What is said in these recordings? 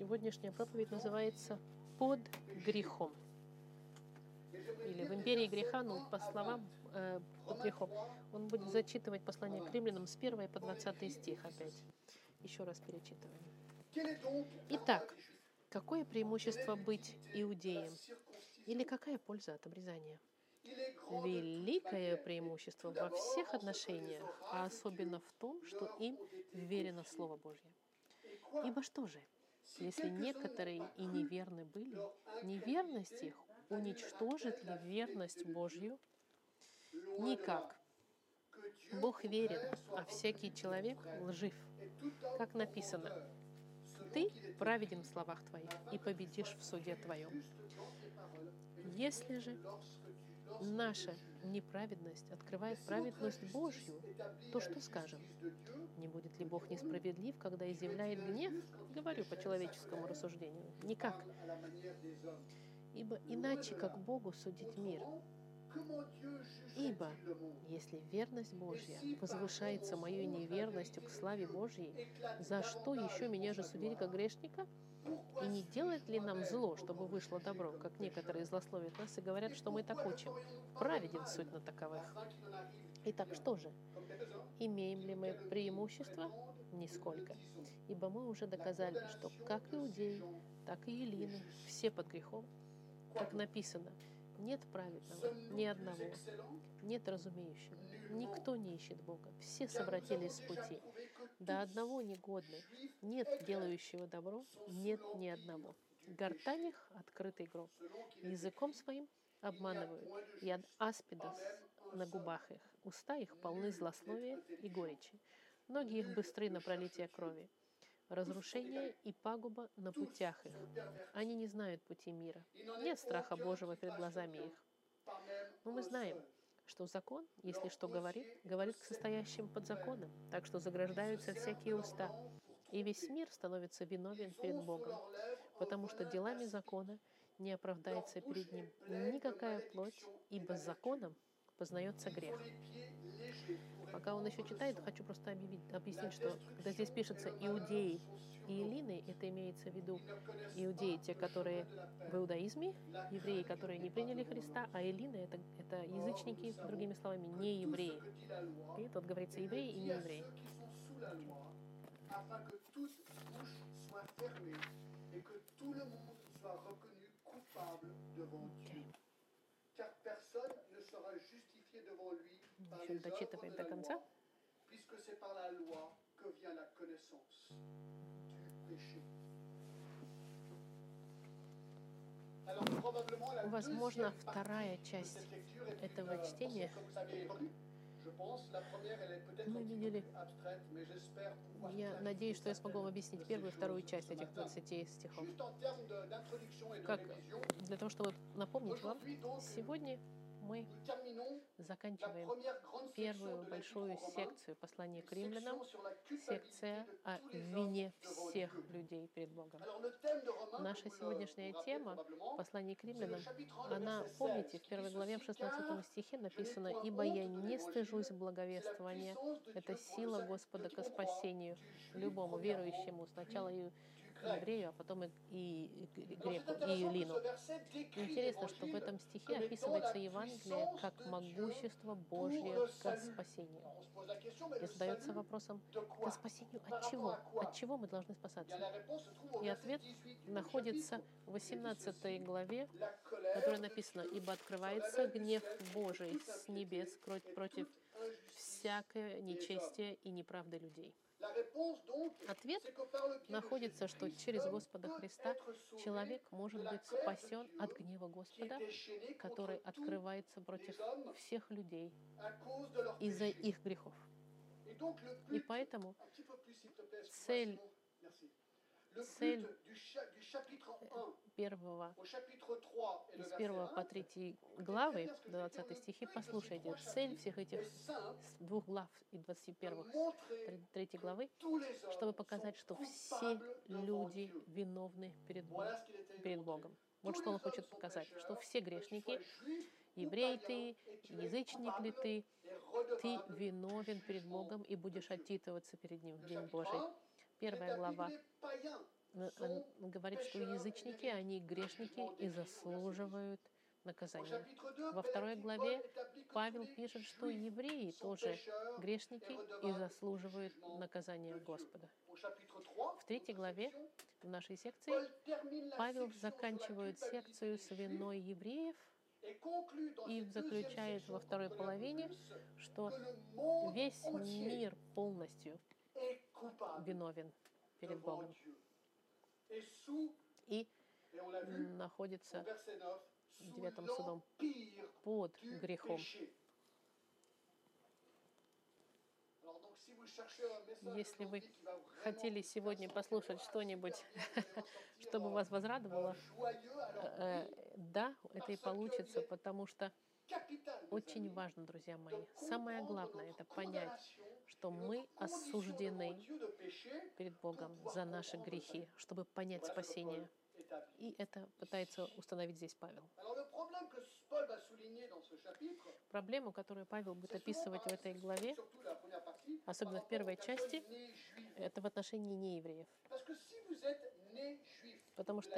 Сегодняшняя проповедь называется «Под грехом». Или в империи греха, ну, по словам э, под грехом. Он будет зачитывать послание к римлянам с 1 по 20 стих опять. Еще раз перечитываем. Итак, какое преимущество быть иудеем? Или какая польза от обрезания? Великое преимущество во всех отношениях, а особенно в том, что им верено Слово Божье. Ибо что же, если некоторые и неверны были, неверность их уничтожит ли верность Божью? Никак. Бог верен, а всякий человек лжив. Как написано, ты праведен в словах твоих и победишь в суде твоем. Если же наша неправедность открывает праведность Божью, то что скажем? Не будет ли Бог несправедлив, когда изъявляет гнев? Говорю по человеческому рассуждению. Никак. Ибо иначе, как Богу судить мир. Ибо если верность Божья возвышается моей неверностью к славе Божьей, за что еще меня же судили как грешника? И не делает ли нам зло, чтобы вышло добро, как некоторые злословят нас и говорят, что мы так учим? Праведен суть на таковых. Итак, что же? Имеем ли мы преимущество? Нисколько. Ибо мы уже доказали, что как иудеи, так и елины, все под грехом, как написано, нет праведного, ни одного, нет разумеющего, никто не ищет Бога, все совратились с пути, до одного негодный, нет делающего добро, нет ни одного. Гортань их — открытый гроб, языком своим обманывают, и от аспида на губах их, уста их полны злословия и горечи, ноги их быстры на пролитие крови, разрушение и пагуба на путях их. Они не знают пути мира. Нет страха Божьего перед глазами их. Но мы знаем, что закон, если что говорит, говорит к состоящим под законом, так что заграждаются всякие уста, и весь мир становится виновен перед Богом, потому что делами закона не оправдается перед Ним никакая плоть, ибо законом познается грех. Пока он еще читает, хочу просто объявить, объяснить, что когда здесь пишется иудеи и эллины, это имеется в виду иудеи, те, которые в иудаизме, евреи, которые не приняли Христа, а эллины это, это язычники, другими словами, не евреи. И тут говорится евреи и не евреи. Еще дочитывает до конца. Возможно, вторая часть этого чтения мы видели. Я надеюсь, что я смогу вам объяснить первую и вторую часть этих 20 стихов. Как для того, чтобы напомнить вам, сегодня мы заканчиваем первую большую секцию послания к римлянам, секция о вине всех людей перед Богом. Наша сегодняшняя тема послания к римлянам, она, помните, в первой главе, в 16 стихе написано «Ибо я не стыжусь благовествования, это сила Господа к спасению любому верующему, сначала и еврею, а потом и, и, и греку, и Лину. Интересно, что в этом стихе описывается Евангелие как могущество Божье к спасению. И задается вопросом, к спасению от чего? От чего мы должны спасаться? И ответ находится в 18 главе, в которой написано, «Ибо открывается гнев Божий с небес против всякое нечестие и неправды людей». Ответ находится, что через Господа Христа человек может быть спасен от гнева Господа, который открывается против всех людей из-за их грехов. И поэтому цель цель первого, из первого по третьей главы, 20 стихи, послушайте, цель всех этих двух глав и 21 третьей главы, чтобы показать, что все люди виновны перед, перед Богом. Вот что он хочет показать, что все грешники, еврей ты, язычник ли ты, ты виновен перед Богом и будешь отчитываться перед Ним в День Божий. Первая глава. Говорит, что язычники, они грешники и заслуживают наказания. chapitre 2, Во второй главе Павел пишет, что евреи тоже грешники и заслуживают наказания. Господа. Au chapitre 3, В третьей главе в нашей секции Павел заканчивает секцию с виной евреев и заключает во второй половине, что весь мир полностью виновен перед Богом и находится verset 9, sous девятым судом под грехом. Если вы хотели сегодня послушать что-нибудь, чтобы euh, вас возрадовало, euh, э, да, это и получится, потому что очень важно, друзья мои, самое главное это понять, что мы осуждены перед Богом за наши грехи, чтобы понять спасение. И это пытается установить здесь Павел. Проблему, которую Павел будет описывать в этой главе, особенно в первой части, это в отношении неевреев. Потому что...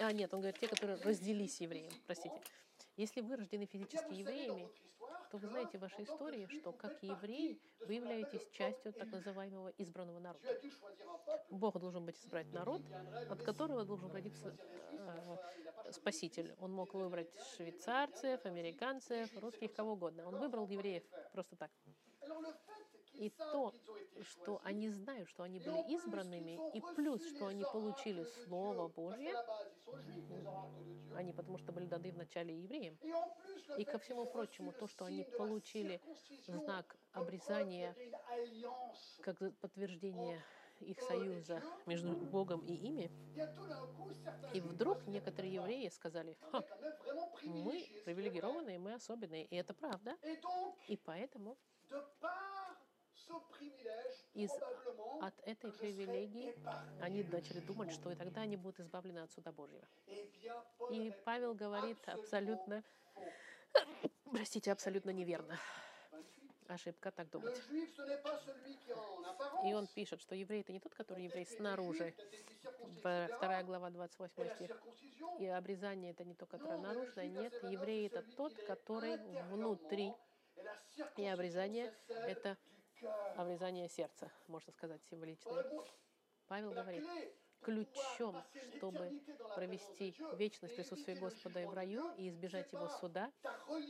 А, нет, он говорит, те, которые родились евреем, простите. Если вы рождены Eh физически евреями, то вы знаете в вашей истории, что как евреи вы являетесь частью так называемого избранного народа. Бог должен быть избрать народ, от которого должен родиться э, спаситель. Он мог выбрать швейцарцев, американцев, русских, кого угодно. Он выбрал евреев просто так. И то, что они знают, что они были избранными, и плюс, что они получили Слово Божье, они потому что были даны вначале евреям, И ко всему прочему, то, что они получили знак обрезания как подтверждение их союза между Богом и ими, и вдруг некоторые «Ah, евреи сказали, «Ха, мы privilégiés, c'est vrai». привилегированные, мы особенные, и это правда. И поэтому Из- от этой привилегии они начали думать, что и тогда они будут избавлены от суда Божьего. Eh И Павел говорит абсолютно, простите, абсолютно неверно. Ошибка так думать. И он пишет, что еврей это не тот, который еврей снаружи. Вторая глава, Et 28 la стих. И обрезание это не то, которое наружное. Нет, verset 29, еврей это тот, который внутри. И обрезание это. Обрезание сердца, можно сказать, répond, Павел говорит, ключом, чтобы провести вечность le Господа и в раю и избежать его суда,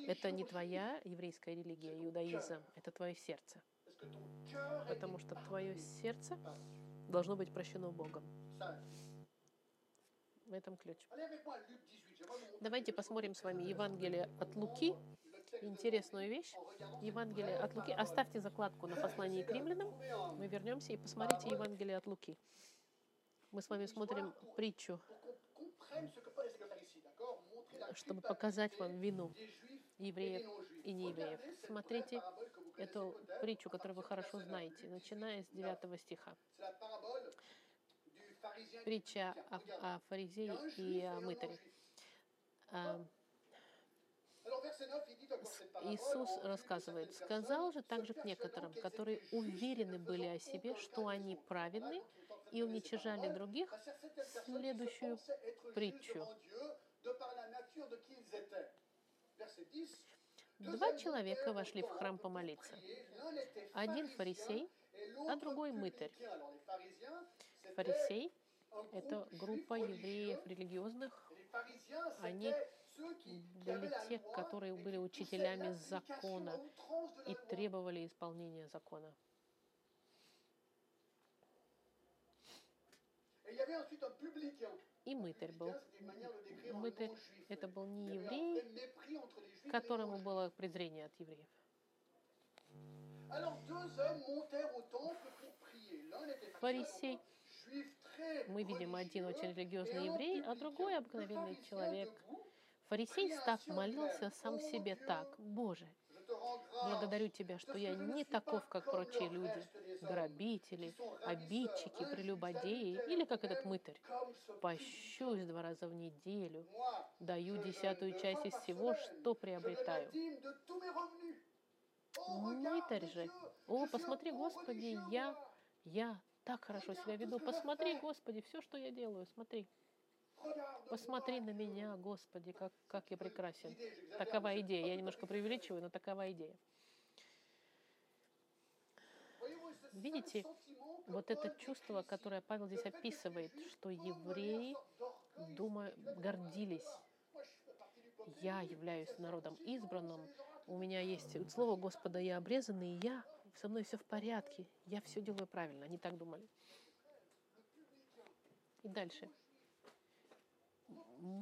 это не твоя еврейская религия, иудаизм, это твое сердце. Потому что твое сердце должно быть прощено Богом. В этом ключ. Allez avec moi à Luc 18. J'aimerais vous montrer Давайте посмотрим с вами Евангелие от Луки, интересную вещь. Евангелие от Луки. Оставьте закладку на послании к римлянам. Мы вернемся и посмотрите Евангелие от Луки. Мы с вами смотрим притчу, чтобы показать вам вину евреев и неевреев. Смотрите эту притчу, которую вы хорошо знаете, 9. начиная с 9 стиха. Притча о, о фаризее и о мытаре. Иисус рассказывает, сказал же также к некоторым, которые уверены были о себе, что они праведны, и уничижали других, следующую притчу. devant Dieu de par la nature de qui ils étaient. Verset 10. Два человека вошли в храм помолиться. Один фарисей, а другой мытарь. Фарисей – это группа евреев религиозных, Они были те, которые были учителями закона и требовали исполнения закона. И мытарь был. Мытарь – это был не еврей, которому было презрение от евреев. Фарисей, мы видим, один очень религиозный еврей, а другой обыкновенный человек. Фарисей, став, молился сам себе так. «Боже, благодарю Тебя, что я не таков, как прочие люди, грабители, обидчики, прелюбодеи, или как этот мытарь. Пощусь два раза в неделю, даю десятую часть из всего, что приобретаю». Мытарь же, «О, посмотри, Господи, я, я так хорошо себя веду. Посмотри, Господи, все, что я делаю, смотри. Посмотри на меня, Господи, как, как я прекрасен. Такова идея. Я немножко преувеличиваю, но такова идея. Видите, вот это чувство, которое Павел здесь описывает, что евреи думаю, гордились. Я являюсь народом избранным, у меня есть слово Господа, я обрезанный, и я, со мной все в порядке, я все делаю правильно. Они так думали. И дальше.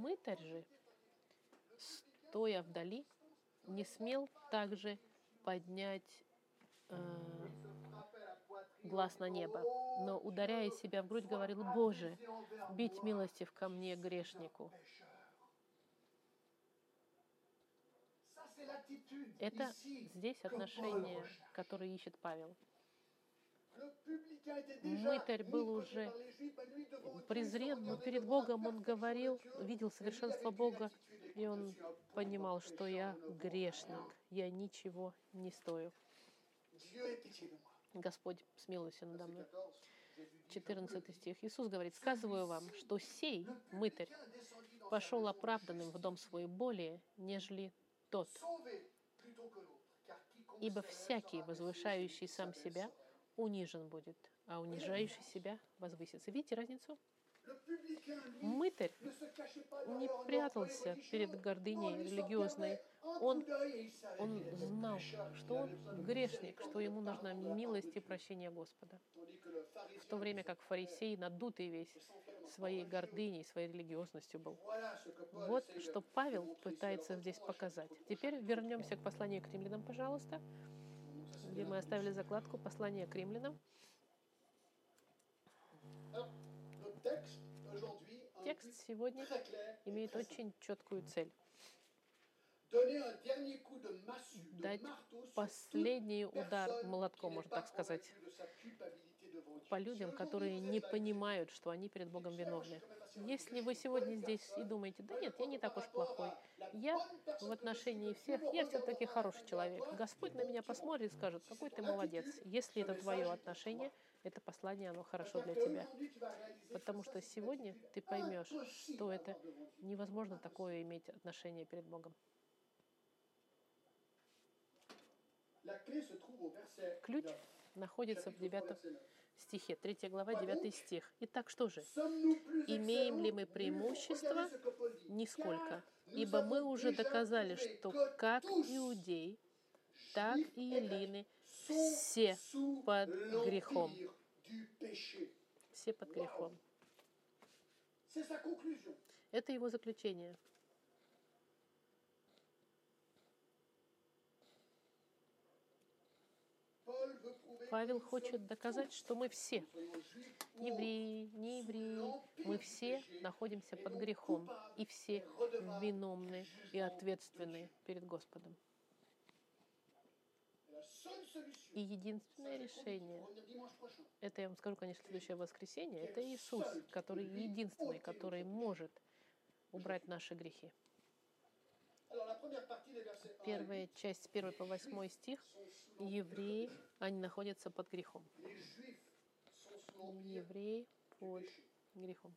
Мытарь же, стоя вдали, не смел также поднять э, глаз на небо, но, ударяя себя в грудь, говорил, «Боже, бить милостив ко мне, грешнику». Это здесь отношение, которое ищет Павел. Мытарь был уже презрен, но перед Богом он говорил, видел совершенство Бога, и он понимал, что я грешник, я ничего не стою. Господь, смилуйся надо мной. 14 стих. Иисус говорит, «Сказываю вам, что сей, мытарь, пошел оправданным в дом свой более, нежели тот. Ибо всякий, возвышающий сам себя, унижен будет, а унижающий себя возвысится». Видите разницу? Мытарь не прятался перед гордыней религиозной. Он, он знал, что он грешник, что ему нужна милость и прощение Господа. В то время как фарисей, надутый весь своей гордыней, своей религиозностью был. Вот что Павел пытается здесь показать. Теперь вернемся к посланию к римлянам, пожалуйста, где мы оставили закладку «Послание к римлянам». Текст сегодня имеет очень четкую цель. Дать последний удар молотком, можно так сказать, по людям, которые не понимают, что они перед Богом виновны. Если вы сегодня здесь и думаете, да нет, я не так уж плохой, я в отношении всех, я все-таки хороший человек. Господь на меня посмотрит и скажет, какой ты молодец. Если это твое отношение, это послание, оно хорошо для тебя. Потому что сегодня ты поймешь, что это невозможно такое иметь отношение перед Богом. Ключ находится в девятом стихе, 3 глава, 9 стих. Итак, что же? Имеем ли мы преимущество? Нисколько. Ибо мы уже доказали, что как иудей, так и елины все под грехом. Все под грехом. Это его заключение. Павел хочет доказать, что мы все, евреи, не евреи, мы все находимся под грехом, и все виновны и ответственны перед Господом. И единственное решение, это я вам скажу, конечно, следующее воскресенье, это Иисус, который единственный, который может убрать наши грехи. Первая часть, с 1 по 8 стих, евреи, они находятся под грехом. Евреи под грехом.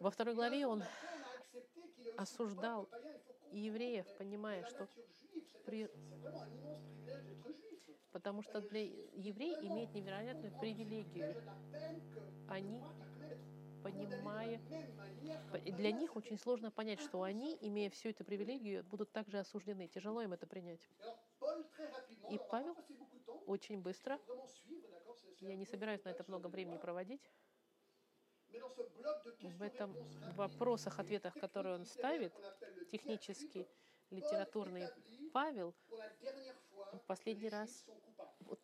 Во второй главе он осуждал евреев, понимая, что при... потому что для евреев имеет невероятную привилегию. Они для них очень сложно понять, что они, имея всю эту привилегию, будут также осуждены. Тяжело им это принять. И Павел очень быстро, я не собираюсь на это много времени проводить, в этом вопросах, ответах, которые он ставит, технически, литературный Павел последний раз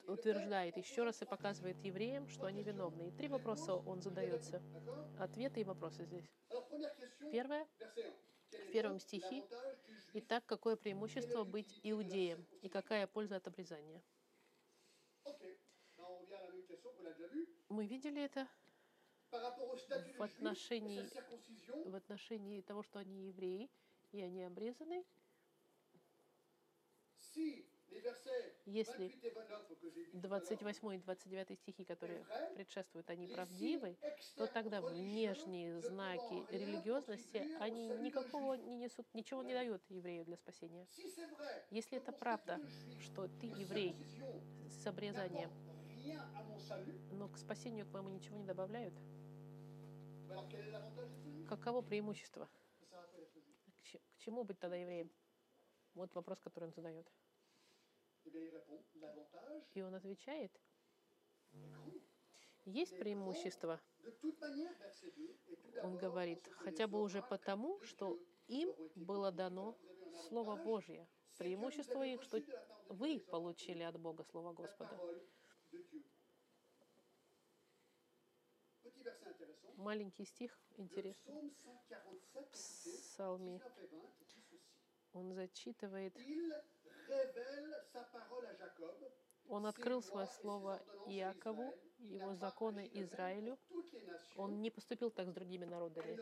утверждает еще раз и показывает евреям, что они виновны. И три вопроса он задается. Ответы и вопросы здесь. Первое, в первом стихе. Итак, какое преимущество быть иудеем и какая польза от обрезания? Мы видели это в отношении, в отношении того, что они евреи, и они обрезаны. Если 28 et 29 que j'ai dit tout à l'heure, 28 и 29 стихи, которые предшествуют, они правдивы, то тогда внешние знаки религиозности, они никакого не несут, ничего не дают еврею для спасения. Если это правда, что ты еврей с обрезанием, salut, но к спасению к моему ничего не добавляют, каково преимущество? К чему быть тогда евреем? Вот вопрос, который он задает. И он отвечает, есть преимущество. De toute manière, verset 2, et tout Он говорит, хотя бы уже потому, что им было дано Слово Божье. Преимущество их, что вы получили от Бога Слово Господа. Маленький стих, интересный. psaume 147, écoutez, Псалме 19 et 20, dit ceci. он зачитывает, Он открыл свое слово Иакову, его законы Израилю. Он не поступил так с другими народами,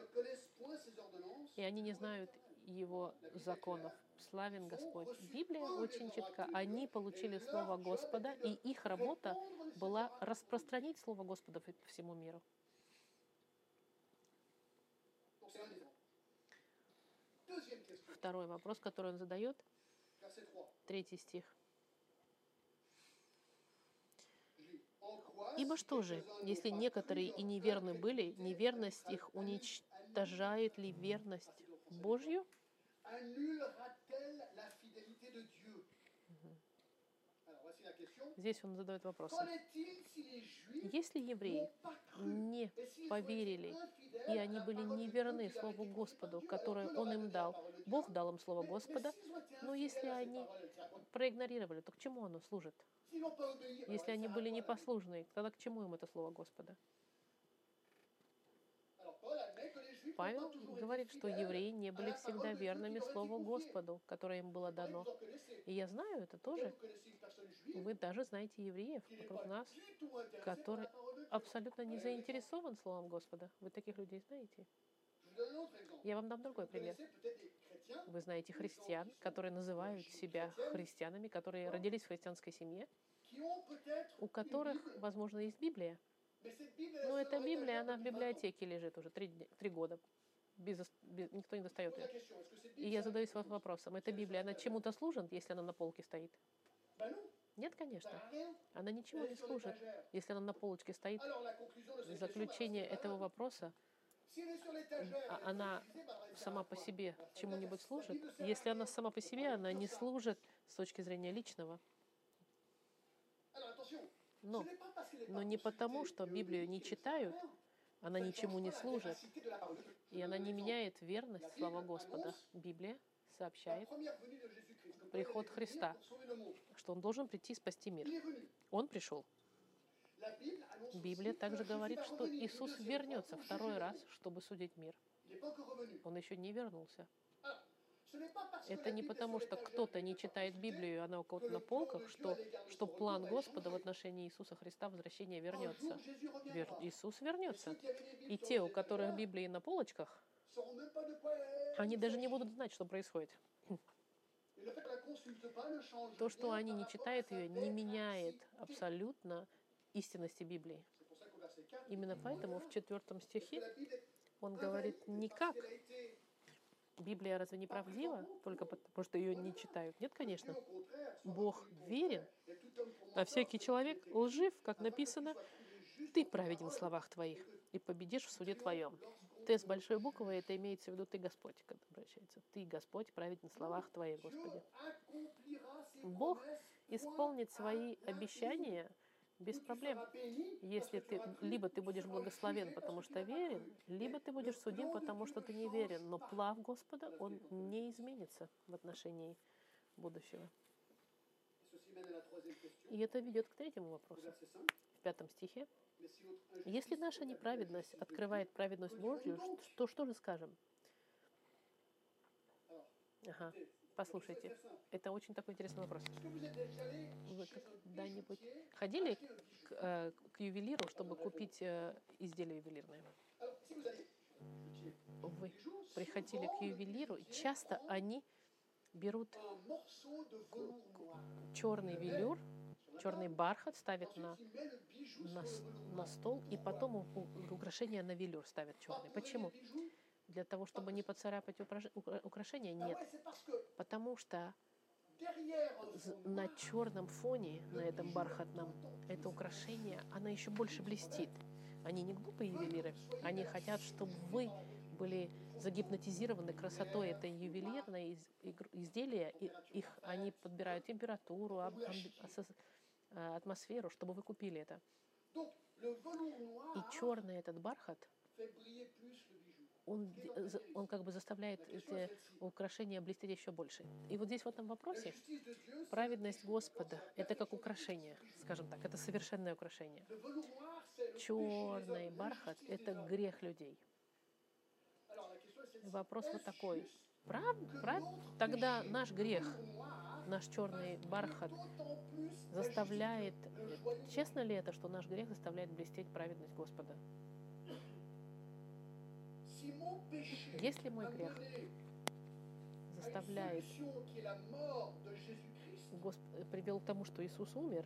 и они не знают его законов. Славен Господь. Библия очень четка. Они получили Слово Господа, и их работа была распространить Слово Господа по всему миру. Второй вопрос, который он задает, verset 3. Третий стих. Ибо что же, если некоторые и неверны были, неверность их уничтожает ли верность Божью? Здесь он задает вопрос. Qu'en est-il si les Juifs Если евреи не поверили, и они были неверны Слову Господу, которое Он им дал, Бог дал им Слово Господа, но если они проигнорировали, то к чему оно служит? Если они были непослушны, тогда к чему им это Слово Господа? Павел говорит, что евреи не были всегда верными Слову. Господу, которое им было дано. И я знаю это тоже. Вы даже знаете евреев вокруг нас, который абсолютно не заинтересован Словом Господа. Вы таких людей знаете? Я вам дам другой пример. Вы знаете христиан, которые называют себя христианами, которые родились в христианской семье, у которых, возможно, есть Библия. Но est эта Библия, она в depuis 20 ans. библиотеке лежит уже три, три года. Без, без- никто не достает la ее. И я задаюсь вопросом, эта Библия, она чему-то служит, если она на полке стоит? Нет, конечно. Она ничего Elle не служит, если она на полочке стоит. Заключение этого вопроса, а- она сама по себе чему-нибудь служит. Если она сама по себе, она не служит с точки зрения личного. Но но не потому, что Библию не читают, она ничему не служит, и она не меняет верность слова Господа. Библия сообщает, Приход Христа. что он должен прийти и спасти мир. Он пришел. Библия также говорит, что Иисус вернется второй раз, чтобы судить мир. Он еще не вернулся. Это не потому, что кто-то не читает. Библию, она у кого-то на полках, что, что план Господа в отношении Иисуса Христа возвращения вернется. Вер-. Иисус вернется. И те, у которых Библии на полочках, они даже не будут знать, что происходит. То, что они не читают ее, не меняет абсолютно истинности Библии. C'est pour ça qu'au verset 4, Именно поэтому в четвертом стихе он говорит никак. Библия разве не правдива только потому, что ее не читают? Нет, конечно. Бог верен, а всякий человек лжив, как написано, ты праведен в словах твоих и победишь в суде твоем. Ты с большой буквы, это имеется в виду ты Господь, когда обращается. Ты, Господь, праведен в словах твоих, Господи. Бог Исполнит свои обещания без проблем. Если ты, либо ты будешь благословен, потому что верен, либо ты будешь судим, потому что ты не верен. Но плав Господа, он не изменится в отношении будущего. И это ведет к третьему вопросу. verset 5. В пятом стихе. Если наша неправедность открывает праведность Божью, то что же скажем? Alors, Ага, послушайте. Это очень такой интересный вопрос. Вы когда-нибудь ходили к, э, к ювелиру, чтобы купить э, изделие ювелирное? Вы приходили к ювелиру, и часто они берут черный велюр, черный бархат ставят на, на, на стол, и потом у- у- украшения на велюр ставят черный. Почему? Для того, чтобы не поцарапать укра- украшения? Нет. Потому что на черном фоне, на этом бархатном, это украшение, оно еще больше блестит. Они не глупые ювелиры, они хотят, чтобы вы были загипнотизированы красотой этой ювелирной из- изделия, и их они подбирают температуру, асос- а, атмосферу, чтобы вы купили это. Velours И черный этот бархат, он, за- он как бы заставляет эти украшения блестеть еще больше. И вот здесь в этом вопросе праведность. Господа это как украшение, скажем так, это совершенное украшение. Черный бархат — это грех людей. Вопрос вот такой. Прав, прав? Тогда наш грех, наш черный бархат заставляет... Честно ли это, что наш грех заставляет блестеть праведность Господа? Если мой грех заставляет, solution qui est la mort de Jésus-Christ, Госп- привел к тому, что Иисус умер,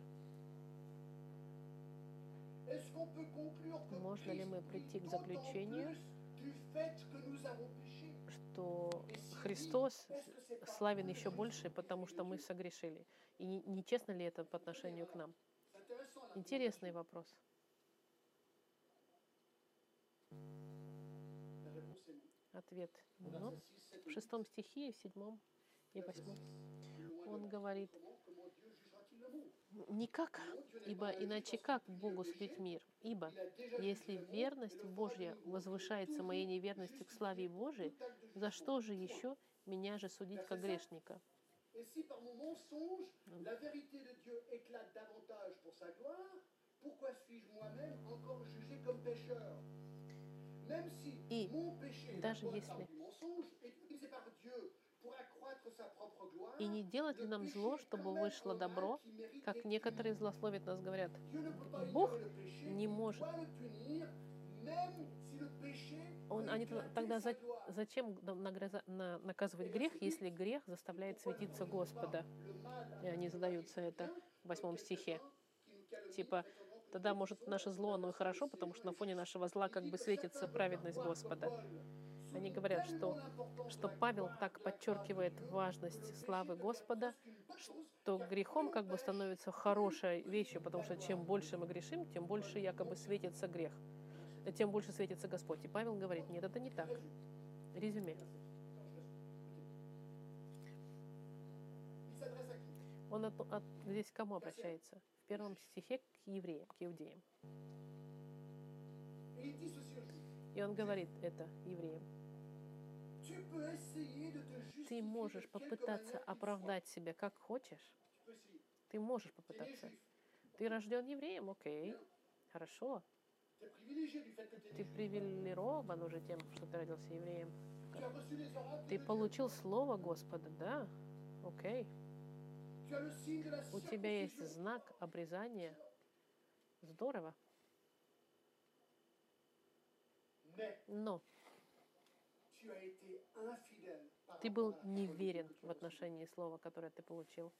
Можно ли мы прийти к заключению, что Христос славен еще больше, потому что мы согрешили? И не- нечестно ли это по отношению к нам? Интересный вопрос. Ответ. Ну, Verset 6, 7 в шестом стихе в седьмом и восьмом он говорит, никак, ибо иначе как Богу судить мир? Ибо если верность Божья возвышается моей неверностью к славе Божией, за что же еще меня же судить как грешника? Pourquoi suis-je moi-même encore jugé comme pécheur И даже если- И не делать ли нам зло, чтобы вышло добро, как некоторые злословят нас говорят, Бог не может. Он, они тогда за- зачем нам нагрыза- на- наказывать грех, если грех заставляет светиться Господа? И они задаются это в восьмом стихе. Типа, тогда, может, наше зло, оно и хорошо, потому что на фоне нашего зла как бы светится праведность Господа. Они говорят, что, что Павел так подчеркивает важность славы Господа, что грехом как бы становится хорошей вещью, потому что чем больше мы грешим, тем больше якобы светится грех, тем больше светится Господь. И Павел говорит, нет, это не так. Резюме. Он от- от- здесь к кому обращается? В первом стихе к евреям, к иудеям. И он говорит это евреям. Ты можешь попытаться оправдать себя как хочешь. Ты можешь попытаться. Ты рожден евреем, окей. Хорошо. Ты привилегирован уже тем, что ты родился евреем. Ты получил слово Господа, да? Окей. Tu У тебя есть знак обрезания. Здорово. Но ты был неверен в отношении слова, которое ты получил.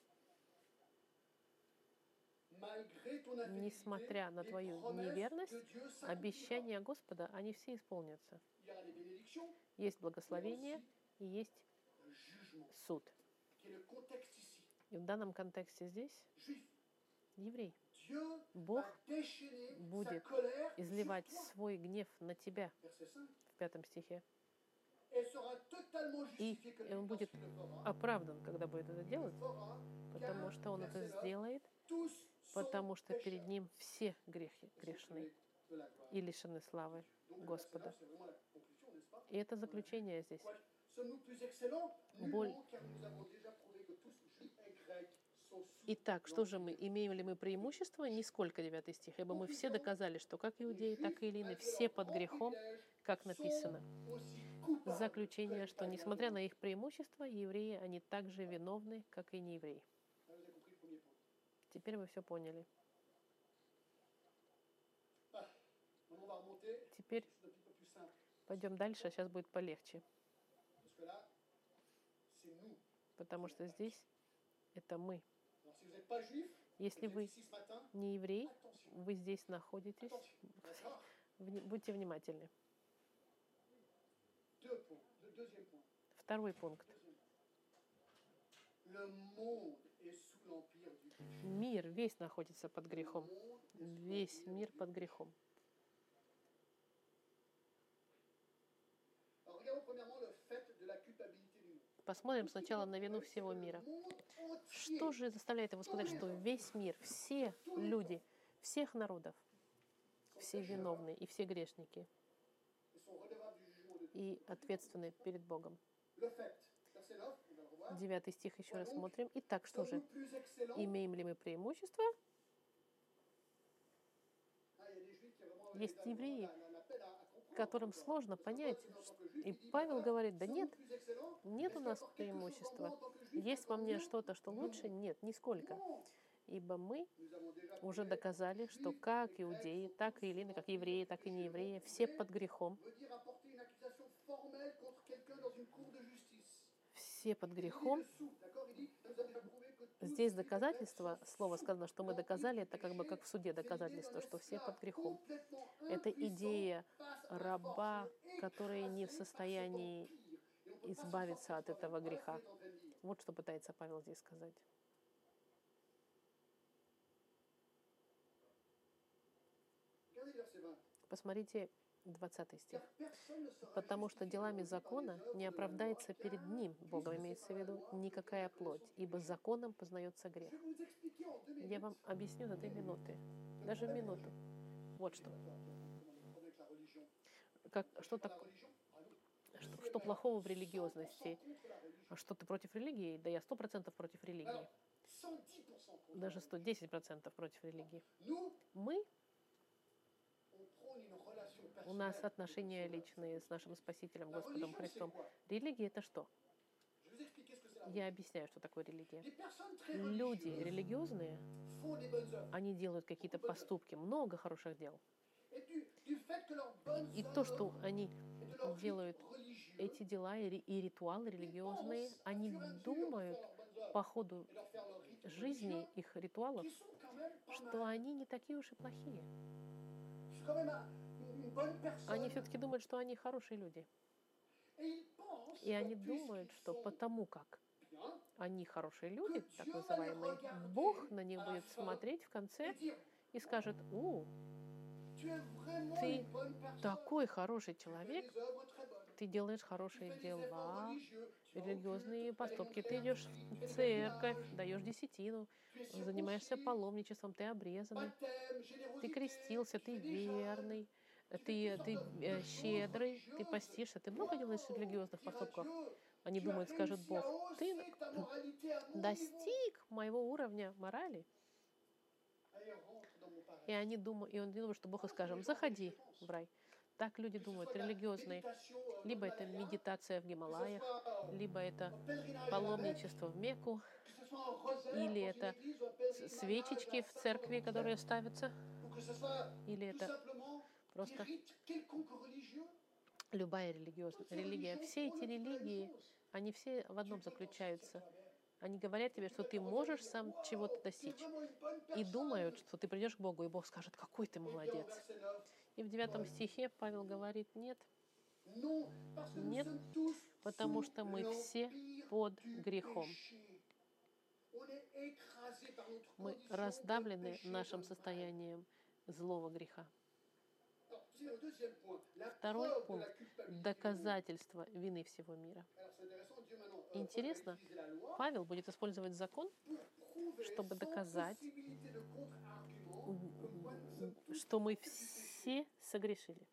Несмотря на твою неверность. Обещания Господа, они все исполнятся. Есть благословение и есть суд. И в данном контексте здесь еврей Бог будет изливать свой гнев на тебя Verset 5. в пятом стихе. И он будет оправдан, когда будет это делать, потому что он это сделает, потому что перед ним все грехи грешны и лишены славы. Господа. И это заключение здесь. Боль. Итак, что же мы? Имеем ли мы преимущество? Нисколько, 9 стих. Ибо мы все доказали, что как иудеи, так и эллины, все под грехом, как написано. Заключение, что несмотря на их преимущества, евреи, они также виновны, как и неевреи. Теперь вы все поняли. Теперь пойдем дальше, сейчас будет полегче. Потому что здесь это мы. Если вы не еврей, вы здесь находитесь, будьте внимательны. Второй пункт. Мир весь находится под грехом. Весь мир под грехом. Посмотрим сначала на вину всего мира. Что же заставляет его сказать, что весь мир, все люди, всех народов, все виновны и все грешники и ответственны перед Богом? Le fait, verset 9, on va le revoir. Девятый стих еще раз смотрим. Итак, что же? Имеем ли мы преимущество? Есть евреи, которым сложно понять. И Павел говорит, да нет, нет у нас преимущества. Есть во мне что-то, что лучше? Нет, нисколько. Ибо мы уже доказали, что как иудеи, так и эллины, как евреи, так и неевреи, все под грехом. Все под грехом. Здесь доказательство, слово сказано, что мы доказали, это как бы как в суде доказательство, что все под грехом. Это идея раба, который не в состоянии избавиться от этого греха. Вот что пытается Павел здесь сказать. Regardez verset 20. Посмотрите 20 стих. Потому что делами закона не оправдается перед ним, Богом имеется в виду, никакая плоть, ибо законом познается грех. Я вам объясню за две минуты, даже минуту. Вот что. Как, что, так, что, что плохого в религиозности? 100% contre la religion. А что ты против религии? Да я сто процентов против религии. Alors, 110% contre Даже la 110 процентов против религии. Мы, у нас отношения личные с нашим Спасителем Господом Христом. Религия это что? Я объясняю, что такое религия. Люди религиозные, они делают какие-то поступки, много хороших дел. И то, что они делают эти дела и, ри- и ритуалы религиозные, они думают по ходу жизни, их ритуалов, что они не такие уж и плохие. Они все-таки думают, что они хорошие люди. И они думают, что потому как они хорошие люди, так называемые, Бог на них будет смотреть в конце и скажет, «У, Ты такой хороший человек, ты делаешь хорошие дела, религиозные поступки, ты идешь в церковь, даешь десятину, занимаешься паломничеством, ты обрезанный, ты крестился, ты верный, ты, ты э, щедрый, ты постишься, ты много делаешь религиозных поступков. Они думают, скажет Бог, ты достиг моего уровня морали. И они думают, и он думает, что Бог и скажем, заходи в рай. Так люди думают, религиозные. Либо это медитация в Гималаях, либо это паломничество в Мекку, или это свечечки в церкви, которые ставятся, или это просто любая религиозная религия. Все эти религии, они все в одном заключаются. Они говорят тебе, что ты можешь сам чего-то достичь. И думают, что ты придешь к Богу, и Бог скажет, какой ты молодец. verset 9, И в девятом стихе Павел говорит, нет, nous Нет, потому что мы все под грехом. notre Мы раздавлены нашим состоянием злого греха. Второй пункт. Доказательство вины всего мира. Euh, Интересно, Павел будет использовать закон, чтобы доказать, что мы все согрешили.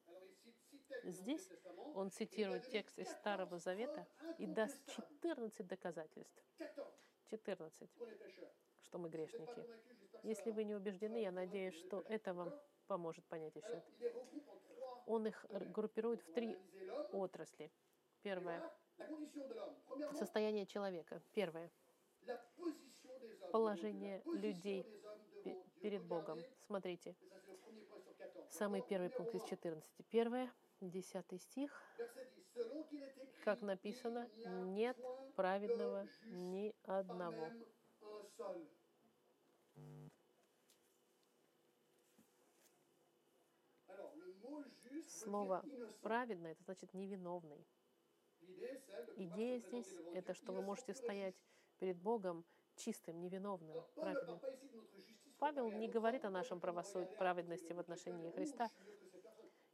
Здесь Он цитирует текст из 14 Старого Завета и даст incontestables. 14 доказательств. 14 14, pour les pécheurs. что мы грешники. Если вы не убеждены, я надеюсь, что это вам поможет понять еще. Trois Он их группирует в три отрасли. Первое состояние человека. Первое положение людей перед Богом. Смотрите, et ça, c'est le premier point sur 14. самый первый пункт из un, 14. Первое, десятый стих. Verset 10. selon qu'il est écrit, Как написано, нет праведного ни одного. Слово праведно это значит невиновный. Идея здесь это что вы можете стоять перед Богом чистым, невиновным, праведным. Павел не говорит о нашем comme on правосу- regardait à праведности в отношении Христа.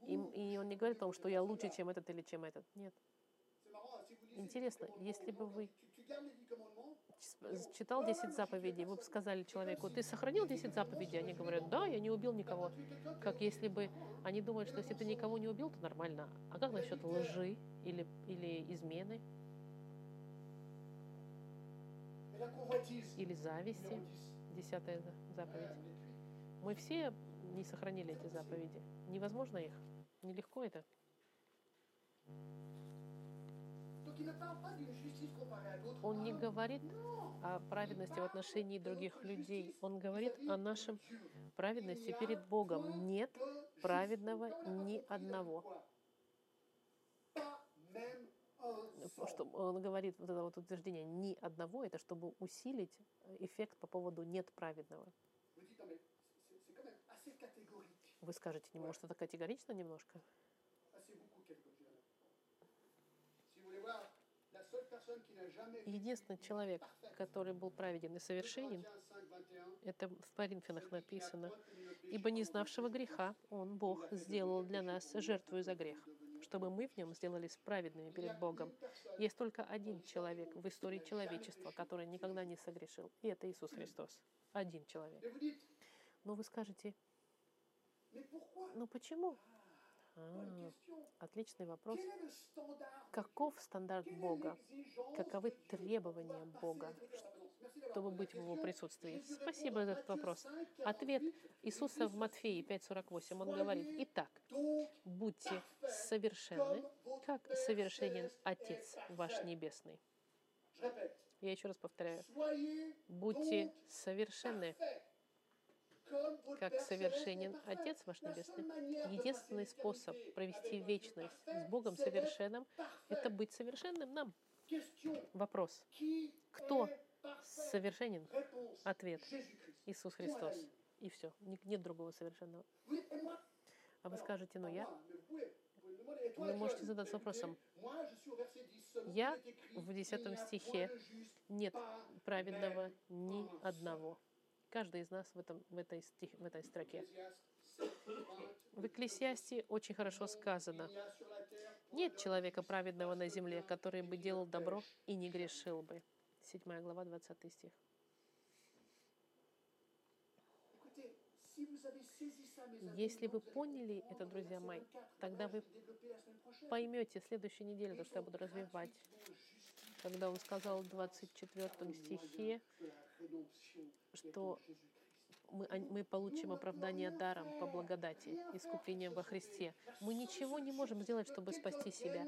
И, «Ouh, и он не говорит о том, что я лучше, чем этот или чем этот. Нет. Интересно, если бы вы читал 10 заповедей, вы бы сказали человеку, ты сохранил 10 заповедей? Они говорят, да, я не убил никого. Как если бы они думают, что если ты никого не убил, то нормально. А как насчет лжи или, или измены, или зависти? numéro 10. Десятая заповедь. Мы все не сохранили эти заповеди. Невозможно их. Нелегко это. Он не говорит о праведности в отношении других людей. Он говорит о нашем праведности перед Богом. Нет праведного ни одного. Что он говорит вот это вот утверждение ни одного, это чтобы усилить эффект по поводу нет праведного. Вы скажете, не может это категорично немножко? Единственный человек, который был праведен и совершенен, Corinthiens 5, 21, это в Коринфянах написано, Ибо «Ибо не знавшего греха Он, Бог, сделал для нас жертвую за грех, чтобы мы в нем сделались праведными перед Богом». Есть только один человек в истории человечества, который никогда не согрешил, и это Иисус Христос. Один человек. Но вы скажете, ну почему? А, отличный вопрос. Каков стандарт Бога? Каковы требования Бога, чтобы быть в Его присутствии? Спасибо за этот вопрос. 5, Ответ 48, Иисуса в Матфеи 5.48, Он говорит, «Итак, будьте совершенны, как совершенен Отец ваш. Небесный». Я еще раз повторяю. Будьте совершенны, как совершенен. Отец ваш Небесный. Единственный способ провести вечность с Богом совершенным – это быть совершенным нам. Вопрос. Кто совершенен? Ответ. Иисус Христос. И все. Нет другого совершенного. А вы скажете, ну я? Вы можете задаться вопросом. moi, je suis au verset 10, selon Я в il n'y 10 a point стихе Нет праведного ни одного. Каждый из нас в, этом, в, этой, стих, в этой строке. Ecclésiaste 7, 20, В Экклесиасте очень хорошо сказано. Нет человека праведного на земле, который бы делал добро и не грешил бы. 7 глава, 20 стих. Если вы поняли это, друзья мои, 24. тогда вы. Поймете следующей неделе, Ils то, что я буду развивать. Когда он сказал в 24 par le стихе, что мы, мы получим оправдание даром по благодати, искуплением во Христе. Мы ничего не можем сделать, чтобы спасти себя.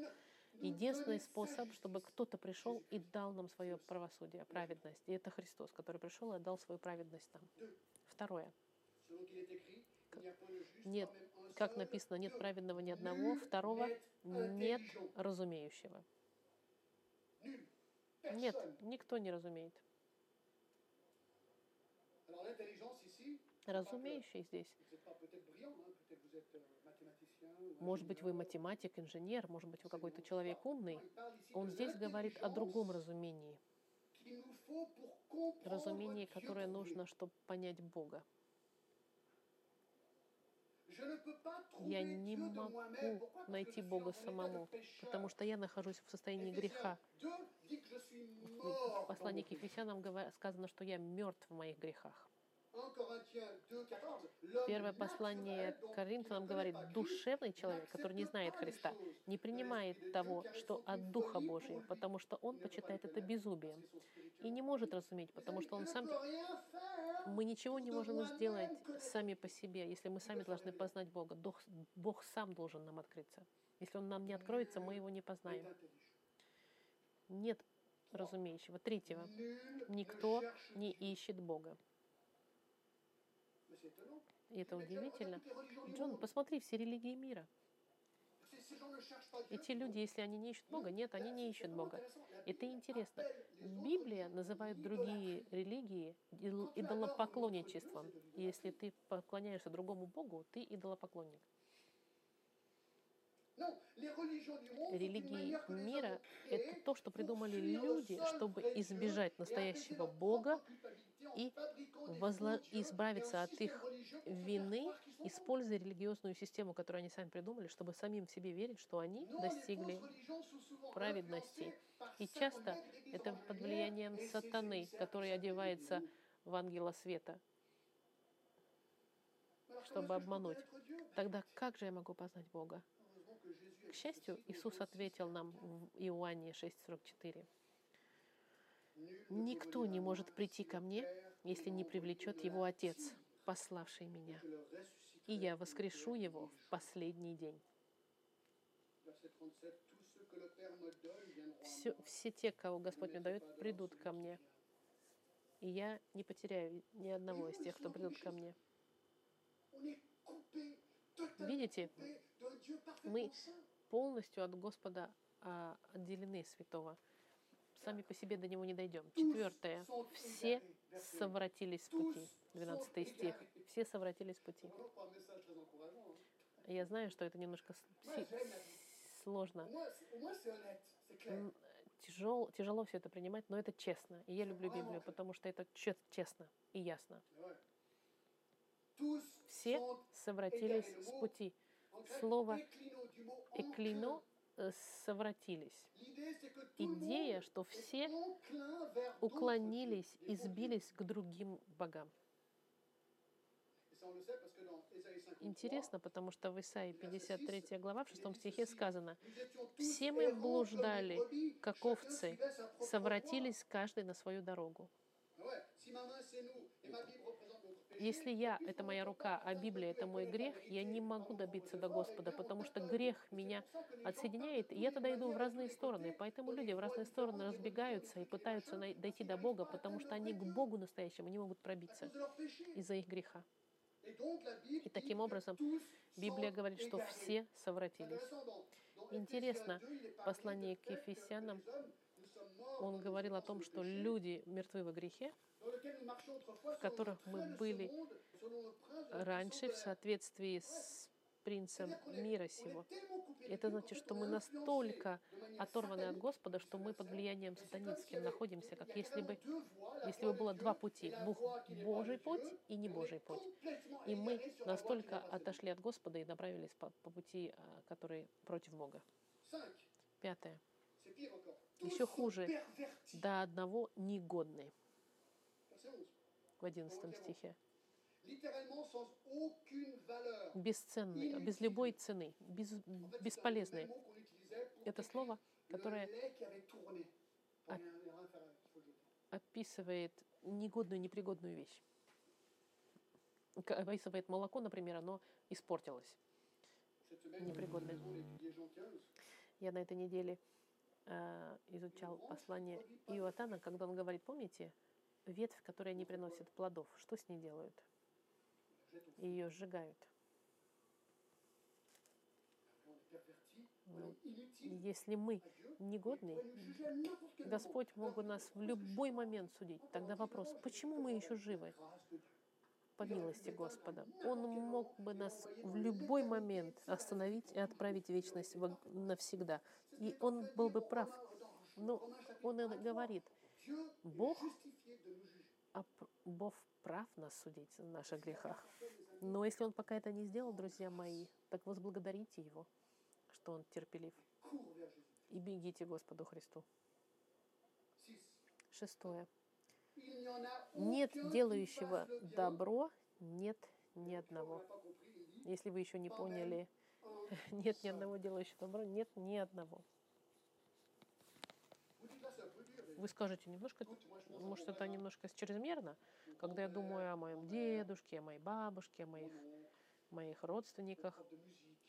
Единственный способ, чтобы кто-то пришел и дал нам свое правосудие, праведность. И это Христос, который пришел и отдал свою праведность нам. Второе. Нет, как написано, нет праведного ни одного. Второго, нет разумеющего. Нет, никто не разумеет. Mathématicien. ou Может быть, вы математик, инженер, может быть, вы какой-то человек умный. Он здесь говорит о другом разумении. Разумение, которое нужно, чтобы понять Бога. Я не могу найти Бога самому, потому что я нахожусь в состоянии греха. Éphésiens 2 dit que je suis В послании к. Ефесянам сказано, что я мертв в моих грехах. 1 Corinthiens 2, 14, l'homme Первое послание Коринфянам говорит, душевный человек, который не знает Христа, не принимает того, что от Духа lui. потому что он почитает это безумием и не может разуметь, потому что он сам... Мы ничего не можем сделать сами по себе, если мы сами должны познать Бога. Бог, сам должен нам открыться. Если Он нам не откроется, мы Его не познаем. Нет разумеющего. Третьего. Никто не ищет Бога. Étonnant. И это удивительно. Джон, посмотри все религии мира. Dieu. Эти люди, если они не ищут Бога, нет, они не ищут Бога. Это интересно. Библия называет другие религии идол- идолопоклонничеством. И если ты поклоняешься другому Богу, ты идолопоклонник. Религии мира это то, что придумали люди, чтобы избежать настоящего Бога и возла- избавиться от их вины, используя религиозную систему, которую они сами придумали, чтобы самим в себе верить, что они достигли праведности. И часто это под влиянием сатаны, который одевается в ангела света, чтобы обмануть. Тогда как же я могу познать Бога? К счастью, Иисус ответил нам в Иоанне 6,44. «Никто не может прийти ко мне, если не привлечет его Отец, пославший меня, и я воскрешу его в последний день». Все, все те, кого Господь мне дает, придут ко мне, и я не потеряю ни одного из тех, кто придут ко мне. Видите, мы полностью от Господа а, отделены святого. Сами по себе до него не дойдем. Четвертое. Все совратились с пути. 12 стих. Все совратились с пути. Я знаю, что это немножко сложно. Тяжел, тяжело все это принимать, но это честно. И я люблю Библию, потому что это честно и ясно. Все совратились с пути. Слово «эклино» совратились. Идея, что все уклонились и сбились к другим богам. Интересно, потому что в Исаии 53 глава, в 6 стихе сказано, «Все мы блуждали, как овцы, совратились каждый на свою дорогу». Если я — это моя рука, а Библия — это мой грех, я не могу добиться до Господа, потому что грех меня отсоединяет, и я тогда иду в разные стороны. Поэтому люди в разные стороны разбегаются и пытаются дойти до Бога, потому что они к Богу настоящему не могут пробиться из-за их греха. И таким образом Библия говорит, что все совратились. Интересно, в послании к Ефесянам Он говорил о том, что люди мертвы во грехе, в которых мы были раньше в соответствии с принцем мира сего. Это значит, что мы настолько оторваны от Господа, что мы под влиянием сатанинским находимся, как если бы, если бы было два пути, Божий путь и не Божий путь. И мы настолько отошли от Господа и направились по, по пути, а, который против Бога. Пятое. Еще хуже. До одного негодный в 11 стихе. Бесценный, без любой цены, без, бесполезный. Это слово, которое описывает негодную, непригодную вещь. Описывает молоко, например, оно испортилось. непригодное. Я на этой неделе э, изучал послание Иоатана, когда он говорит, помните, ветвь, которая не приносит плодов, что с ней делают? Ее сжигают. Если мы негодные, Господь мог бы нас в любой момент судить. Тогда вопрос, почему мы еще живы? По милости Господа. Он мог бы нас в любой момент остановить и отправить в вечность навсегда. И он был бы прав. Но он говорит, Бог, Бог прав нас судить в наших грехах. Но если он пока это не сделал, друзья мои, так возблагодарите его, что он терпелив. И бегите Господу Христу. Шестое. Нет делающего добро, нет ни одного. Если вы еще не поняли, нет ни одного делающего добро, нет ни одного. Вы скажете немножко, может, это немножко чрезмерно, когда я думаю о моем дедушке, о моей бабушке, о моих, моих родственниках,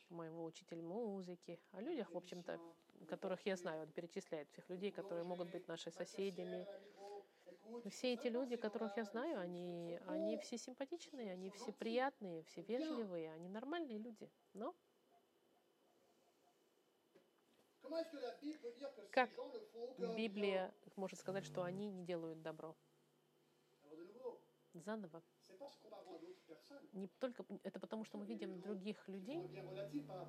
моего учителя музыки, о людях, в общем-то, которых я знаю, он перечисляет всех людей, которые могут быть нашими соседями. Все эти люди, которых я знаю, они, они все симпатичные, они все приятные, все вежливые, они нормальные люди. Но Как Библия может сказать, что они не делают добро. Заново. Не только, это потому, что мы видим других людей,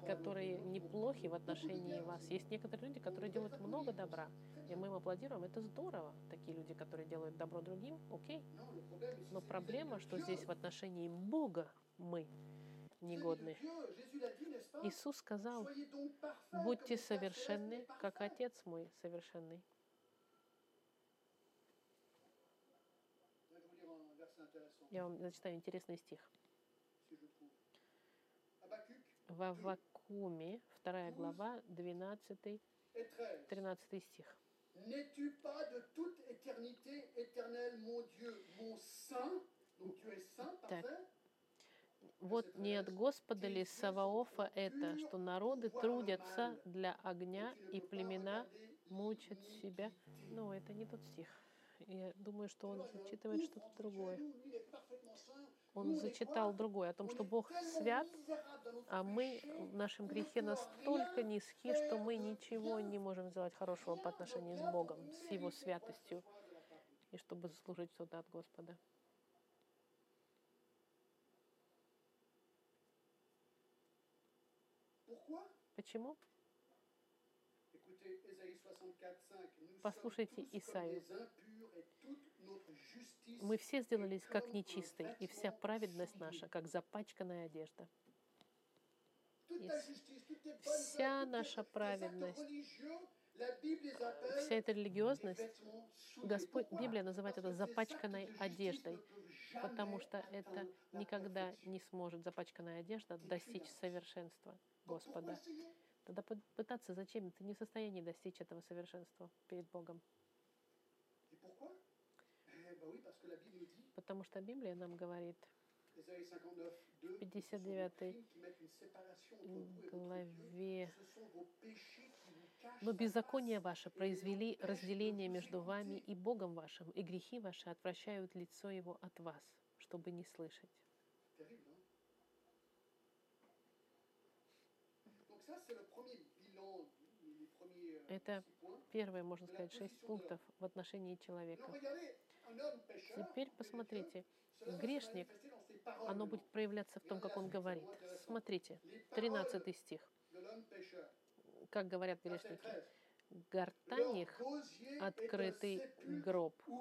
которые неплохи в отношении вас. Есть некоторые люди, которые делают много добра, и мы им аплодируем. Это здорово. Такие люди, которые делают добро другим, окей. Но проблема, что здесь в отношении Бога мы Vis-à-vis de негодны. Dieu, Jésus l'a dit, n'est-ce pas Иисус сказал, будьте совершенны, как. Отец мой совершенный. Я вам зачитаю интересный стих. В Аввакуме, 2 глава, 12-13 et 13. стих. N'es-tu pas de toute éternité éternel, mon Dieu, mon saint Donc tu es saint, parfait Вот не от Господа ли Саваофа это, что народы трудятся для огня и племена мучат себя. l'iniquité. Ну, это не тот стих. Я думаю, что он зачитывает что-то другое. Он зачитал другое, о том, что Бог свят, а мы в нашем грехе настолько низки, что мы ничего не можем сделать хорошего по отношению с Богом, с Его святостью, и чтобы заслужить что-то от Господа. Почему? Écoutez, Ésaïe 64, 5. Nous Послушайте Исаию. Мы все сделались как нечистые, и вся праведность наша, как запачканная одежда. И вся наша праведность, Вся эта религиозность. Господь, Библия называет это запачканной одеждой, потому что это никогда не сможет запачканная одежда достичь совершенства Господа. Тогда пы- пытаться зачем? Ты не в состоянии достичь этого совершенства перед Богом. Eh Потому что Библия нам говорит Ésaïe 59, 2, 59 qui mettent une séparation entre vous et votre Dieu. главе Но беззакония ваши произвели разделение между вами и Богом вашим, и грехи ваши отвращают лицо Его от вас, чтобы не слышать. Это six points. Первое, можно сказать, шесть пунктов в отношении Но человека. Теперь посмотрите, грешник, оно будет проявляться в том, как он говорит. Смотрите, Les 13 paroles стих. Как говорят грешники, 13. гортань их открытый гроб.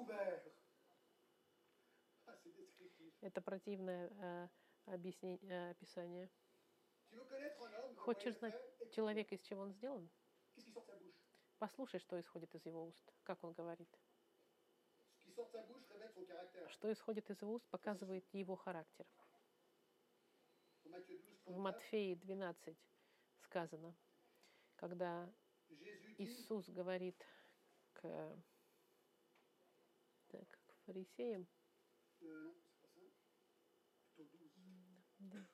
Ah. Это противное э, объяснение, э, описание. Хочешь знать человека, из чего он сделан? Послушай, что исходит из его уст, как он говорит. Что исходит из его уст, показывает его характер. Dans Matthieu 12, В 34, Матфеи 12 сказано, когда Иисус говорит к, так, к фарисеям, Euh, non, c'est pas ça. Plutôt 12. 12,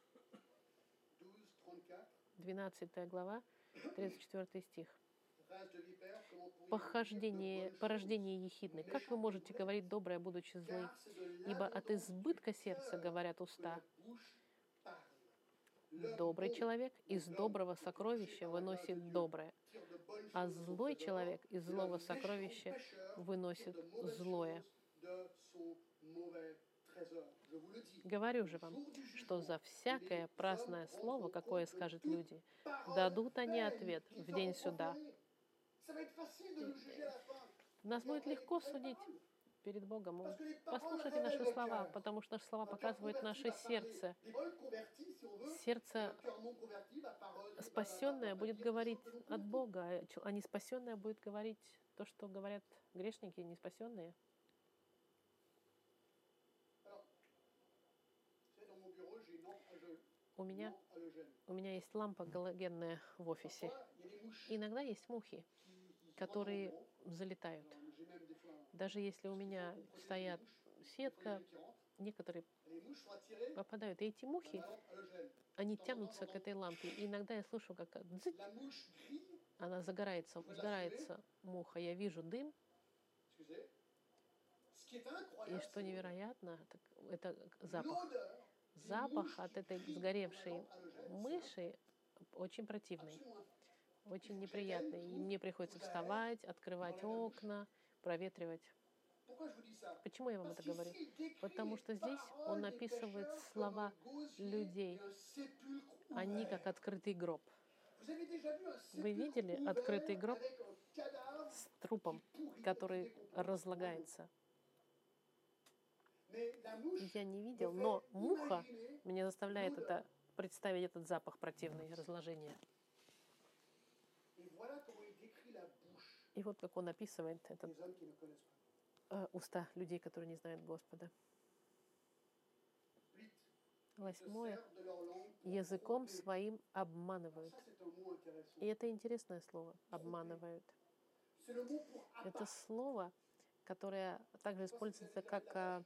34. 12 глава, 34 стих. Похождение, порождение ехидны. Как вы можете говорить доброе, будучи злы? Ибо от избытка сердца говорят уста. Добрый человек из доброго сокровища выносит доброе, а злой человек из злого сокровища выносит злое. Говорю же вам, что за всякое праздное слово, какое скажут люди, дадут они ответ в день суда. Нас будет легко судить перед Богом. Послушайте наши слова, потому что наши слова показывают наше сердце. Сердце спасенное будет говорить от. Бога, а а не спасенное будет говорить то, что говорят грешники, не спасенные. У меня, у меня есть лампа галогенная в офисе. Иногда есть мухи, которые залетают. Даже если у меня стоят сетка, некоторые попадают. И эти мухи, они тянутся к этой лампе. И иногда я слышу, как она загорается, загорается муха. Я вижу дым, и что невероятно, это запах. Запах от этой сгоревшей мыши очень противный. очень неприятный. И мне приходится вставать, открывать окна, проветривать. Почему я вам это говорю? Потому что здесь он описывает слова людей. Они как открытый гроб Вы видели открытый гроб с трупом, который разлагается. Я не видел, но муха меня заставляет это представить этот запах противный, разложения. И вот как он описывает этот э, уста людей, которые не знают Господа. Восьмое. Языком своим обманывают. И это интересное слово «обманывают». Это слово, которое также используется как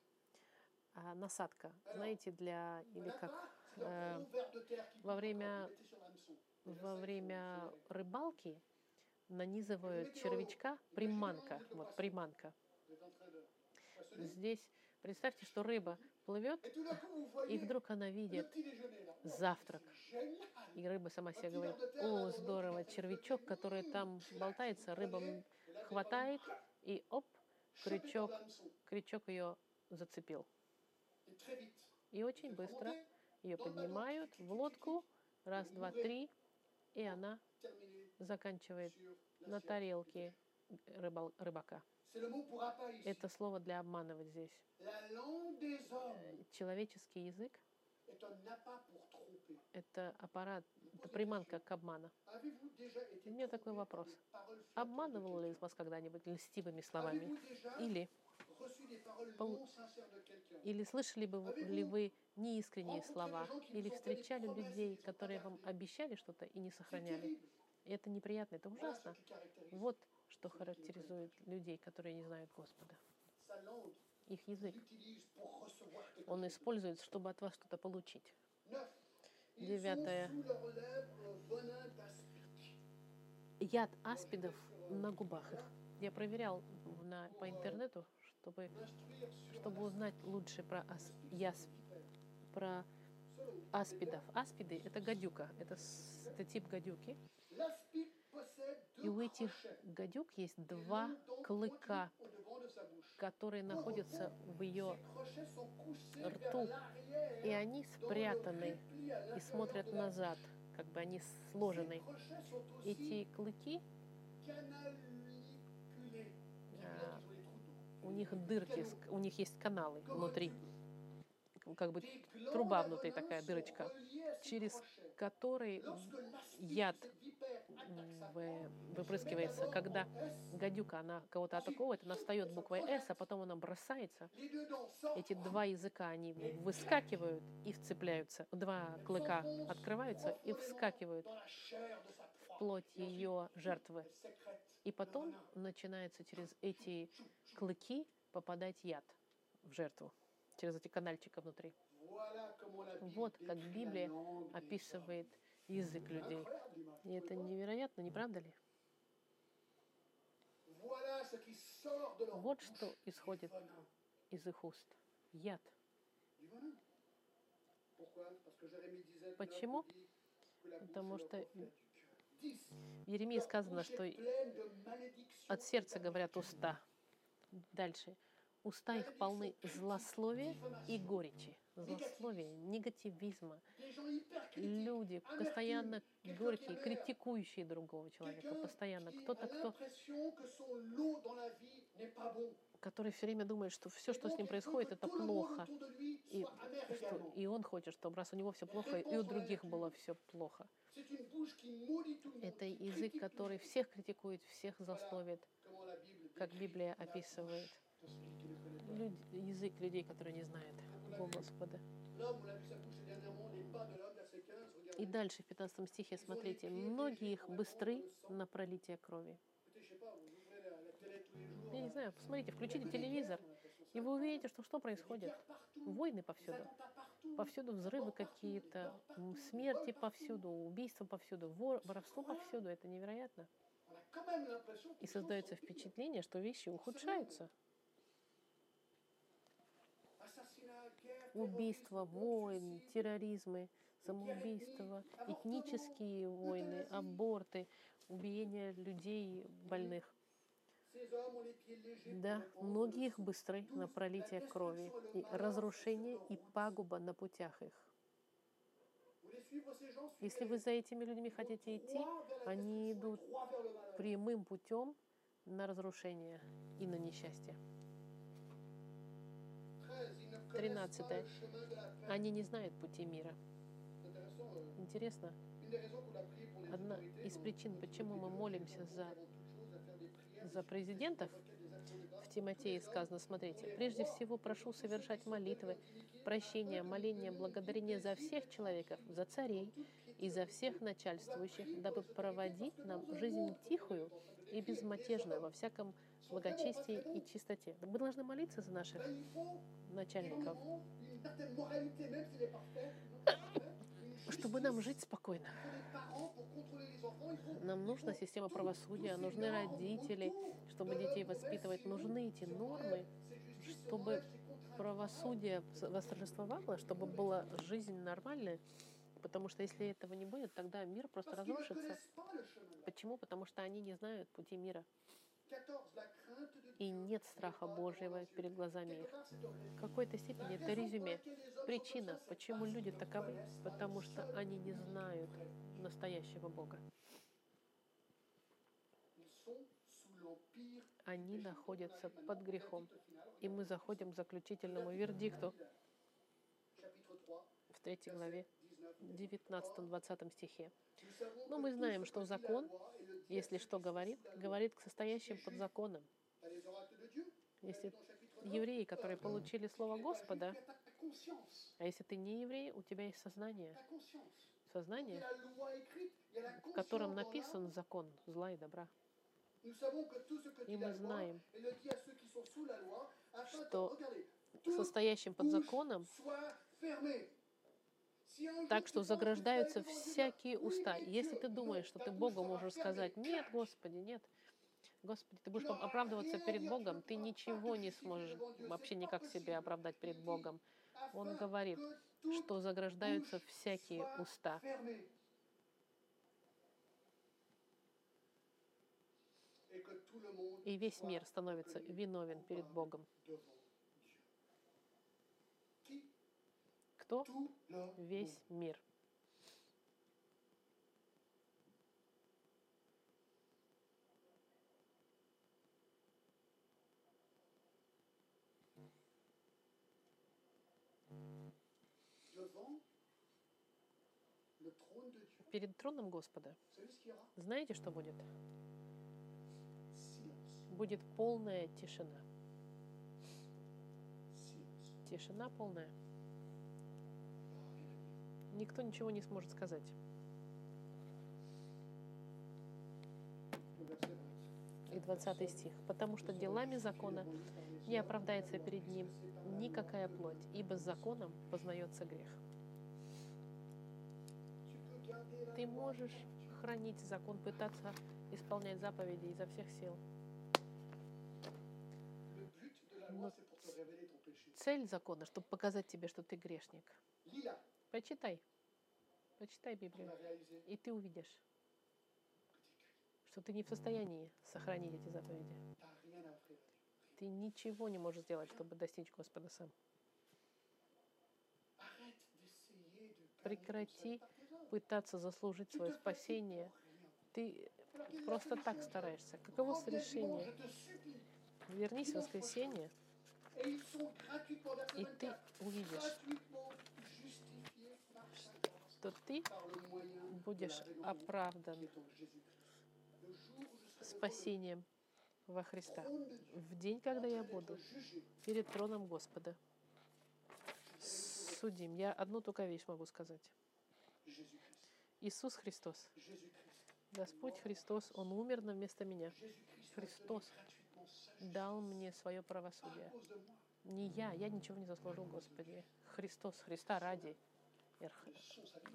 а, насадка, знаете, для или как qui во время во время рыбалки нанизывают червячка, приманка, вот приманка. Здесь представьте, что рыба плывет, и вдруг она видит завтрак. И рыба сама себе говорит, о, здорово, червячок, который там болтается, рыба хватает, и оп, крючок, крючок ее зацепил. И очень быстро ее поднимают в лодку, раз, два, три, и она заканчивает на тарелке рыбал- рыбака. Это слово для обманывать здесь. Hommes Человеческий язык это аппарат, это приманка к обману. У меня такой вопрос. Обманывал ли вас когда-нибудь льстивыми словами? Или, или слышали бы ли вы неискренние слова? Или встречали людей, которые вам обещали что-то и не сохраняли? И это неприятно, это ужасно. Вот что характеризует людей, которые не знают Господа. Их язык. Он использует, чтобы от вас что-то получить. Девятое. Яд аспидов на губах их. Я проверял на, по интернету, чтобы, чтобы узнать лучше про, ас, яс, про аспидов. Аспиды — это гадюка, это, это тип гадюки. И у этих гадюк есть два клыка, которые находятся в ее... Рту, И они спрятаны и смотрят назад, как бы они сложены. Эти клыки, у них дырки, у них есть каналы внутри, как бы труба внутри такая дырочка, через l'aspic, яд выпрыскивается. Когда гадюка, она кого-то атаковывает, она встает буквой «С», а потом она бросается. Эти два языка, они выскакивают и вцепляются. Два клыка открываются и вскакивают плоть ее жертвы. И потом начинается через эти клыки попадать яд в жертву, через эти канальчики внутри. Вот как Библия описывает язык людей. И это невероятно, не правда ли? Вот что исходит из их уст. Яд. Почему? Потому что В Еремии сказано, что от сердца говорят уста. Дальше. Уста их полны злословия и горечи. Злословия, негативизма. Люди постоянно горькие, критикующие другого человека. Постоянно. Кто-то, кто, который все время думает, что все, что с ним происходит, это плохо. И, что, и он хочет, чтобы раз у него все плохо, и у других было все плохо. Это язык, который всех критикует, всех Bible как Библия описывает bouche de celui qui ne connaît pas. люд- язык людей, которые не знают О, Господа. L'homme, on l'a vu sa bouche dernièrement, les pas de l'homme, verset 15, И дальше в 15 стихе, смотрите, многие их быстры на пролитие крови. Я не знаю, посмотрите, включите телевизор, и вы увидите, что что происходит. Войны повсюду. Повсюду взрывы какие-то, смерти повсюду, убийства повсюду, вор- воровство повсюду. Это невероятно. И создается впечатление, что вещи ухудшаются. Убийства, terrorisme, войн, suicide. терроризмы, самоубийства, этнические войны, аборты, убиение людей больных. Да, le их быстры на пролитие крови, и разрушение и пагуба на путях их. Если вы за этими людьми хотите идти, они идут прямым путем на разрушение и на несчастье. 13. Они не знают пути мира. Интересно. Одна из причин, почему мы молимся за, за президентов, в Тимотее сказано, смотрите, «Прежде всего прошу совершать молитвы, прощения, моления, благодарения за всех человеков, за царей и за всех начальствующих, дабы проводить нам жизнь тихую и безмятежную во всяком благочестии и чистоте. Мы должны молиться за наших начальников, чтобы нам жить спокойно. Нам нужна система правосудия, нужны родители, чтобы детей воспитывать, нужны эти нормы, чтобы правосудие восторжествовало, чтобы была жизнь нормальная, потому что если этого не будет, тогда мир просто разрушится. Почему? Потому что они не знают пути мира. 14, la crainte de И нет страха Божьего перед глазами их. В какой-то степени это резюме. Причина, почему люди таковы, потому что они не знают настоящего Бога. Они находятся под грехом. И мы заходим к заключительному вердикту Chapitre 3, в третьей главе, 19. 19-20 стихе. Но мы знаем, что закон, если что говорит, говорит к состоящим под законом. Если Dans chapitre 9, евреи, которые получили Слово Господа, а если ты не еврей, у тебя есть сознание, сознание, в котором написан закон зла и добра. И мы знаем, что состоящим под законом, так что заграждаются всякие уста. Если ты думаешь, что ты Богу можешь сказать, нет, Господи, нет, Господи, ты будешь оправдываться перед Богом, ты ничего не сможешь вообще никак себе оправдать перед Богом. Он говорит, что заграждаются всякие уста. И весь мир становится виновен перед Богом. Кто? Весь мир. Перед троном Господа. Знаете, что будет? Будет полная тишина. Тишина полная. Никто ничего не сможет сказать. Le verset 20. И 20 стих. «Потому что делами закона не оправдается перед ним никакая плоть, ибо с законом познается грех». Ты можешь хранить закон, пытаться исполнять заповеди изо всех сил. Но. Цель закона, чтобы показать тебе, что ты грешник. Почитай. Почитай Библию. И ты увидишь, что ты не в состоянии сохранить эти заповеди. Ты ничего не можешь сделать, чтобы достичь Господа сам. Прекрати. Пытаться заслужить свое спасение. rien. Ты просто так стараешься. Каково решение? Вернись в воскресенье, и ты 24, увидишь, où je serai devant спасением во Христа. В день, когда я буду перед троном Господа, судим, я одну только вещь могу сказать. Иисус Христос. Господь Христос, Он умер на вместо меня, Христос дал мне свое правосудие. Не я, я ничего не заслужил, Господи. Христос, Христа ради,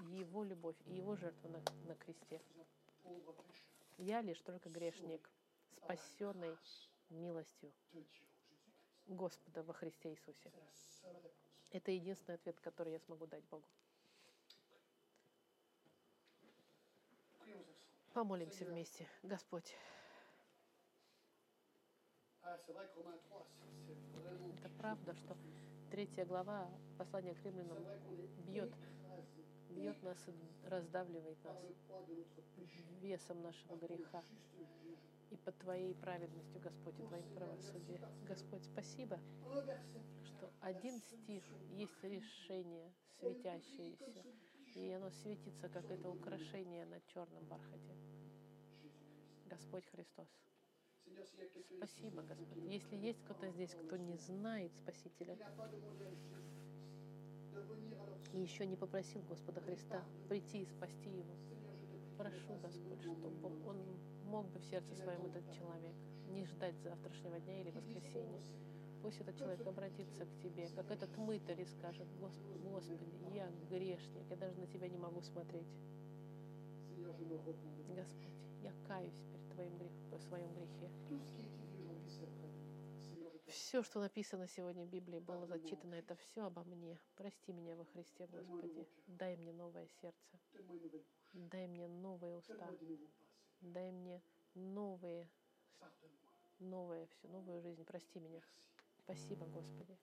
его любовь и Его жертва на, на кресте. Я лишь только грешник, спасенный милостью Господа во Христе Иисусе. Это единственный ответ, который я смогу дать Богу. Помолимся вместе. Господь, это правда, что третья глава послания к римлянам бьет бьет нас и раздавливает нас весом нашего греха. И под Твоей праведностью, Господь, и Твоим правосудием. Господь, спасибо, что один стих есть решение светящееся, и оно светится, как это украшение на черном бархате. Господь Христос. Спасибо, Господь. Если есть кто-то здесь, кто не знает Спасителя и еще не попросил Господа Христа прийти и спасти его, прошу, Господь, чтобы он мог бы в сердце своем этот человек не ждать завтрашнего дня или воскресенья. Пусть этот человек обратится к Тебе, как этот мытарь и скажет, «Гос- Господи, я грешник, я даже на Тебя не могу смотреть. Господь, я каюсь перед Твоим грех, в своем грехе. Все, что написано сегодня в Библии, было зачитано, это все обо мне. Прости меня во Христе, Господи. Дай мне новое сердце. Дай мне новые уста. Дай мне новые, новое, всю новую жизнь. Прости меня. Спасибо, Господи.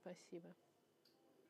Спасибо.